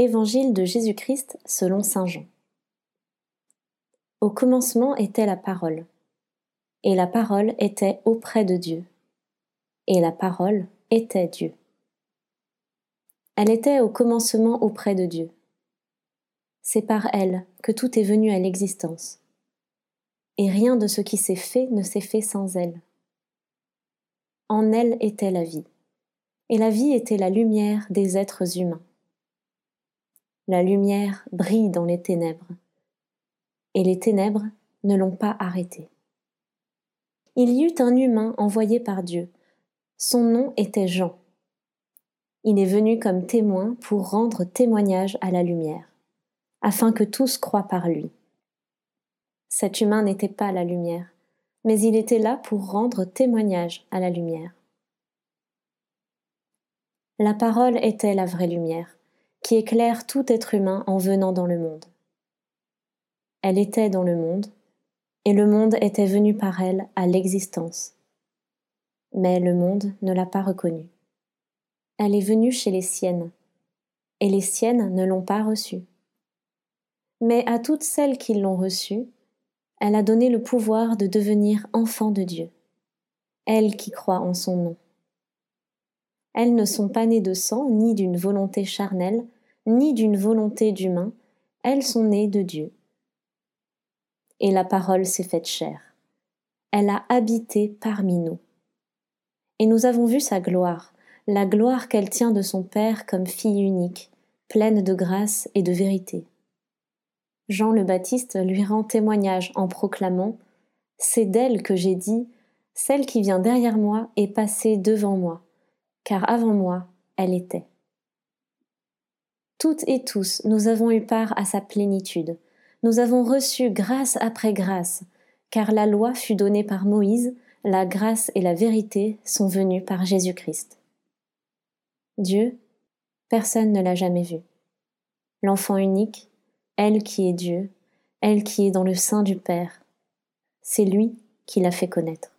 Évangile de Jésus-Christ selon Saint Jean. Au commencement était la parole, et la parole était auprès de Dieu, et la parole était Dieu. Elle était au commencement auprès de Dieu. C'est par elle que tout est venu à l'existence, et rien de ce qui s'est fait ne s'est fait sans elle. En elle était la vie, et la vie était la lumière des êtres humains. La lumière brille dans les ténèbres, et les ténèbres ne l'ont pas arrêtée. Il y eut un humain envoyé par Dieu. Son nom était Jean. Il est venu comme témoin pour rendre témoignage à la lumière, afin que tous croient par lui. Cet humain n'était pas la lumière, mais il était là pour rendre témoignage à la lumière. La parole était la vraie lumière, qui éclaire tout être humain en venant dans le monde. Elle était dans le monde, et le monde était venu par elle à l'existence. Mais le monde ne l'a pas reconnue. Elle est venue chez les siennes, et les siennes ne l'ont pas reçue. Mais à toutes celles qui l'ont reçue, elle a donné le pouvoir de devenir enfants de Dieu, elles qui croient en son nom. Elles ne sont pas nées de sang, ni d'une volonté charnelle, ni d'une volonté d'humain, elles sont nées de Dieu. Et la parole s'est faite chair. Elle a habité parmi nous. Et nous avons vu sa gloire, la gloire qu'elle tient de son Père comme fille unique, pleine de grâce et de vérité. Jean le Baptiste lui rend témoignage en proclamant C'est d'elle que j'ai dit Celle qui vient derrière moi est passée devant moi car avant moi, elle était. Toutes et tous, nous avons eu part à sa plénitude. Nous avons reçu grâce après grâce, car la loi fut donnée par Moïse, la grâce et la vérité sont venues par Jésus-Christ. Dieu, personne ne l'a jamais vu. L'enfant unique, elle qui est Dieu, elle qui est dans le sein du Père, c'est lui qui l'a fait connaître.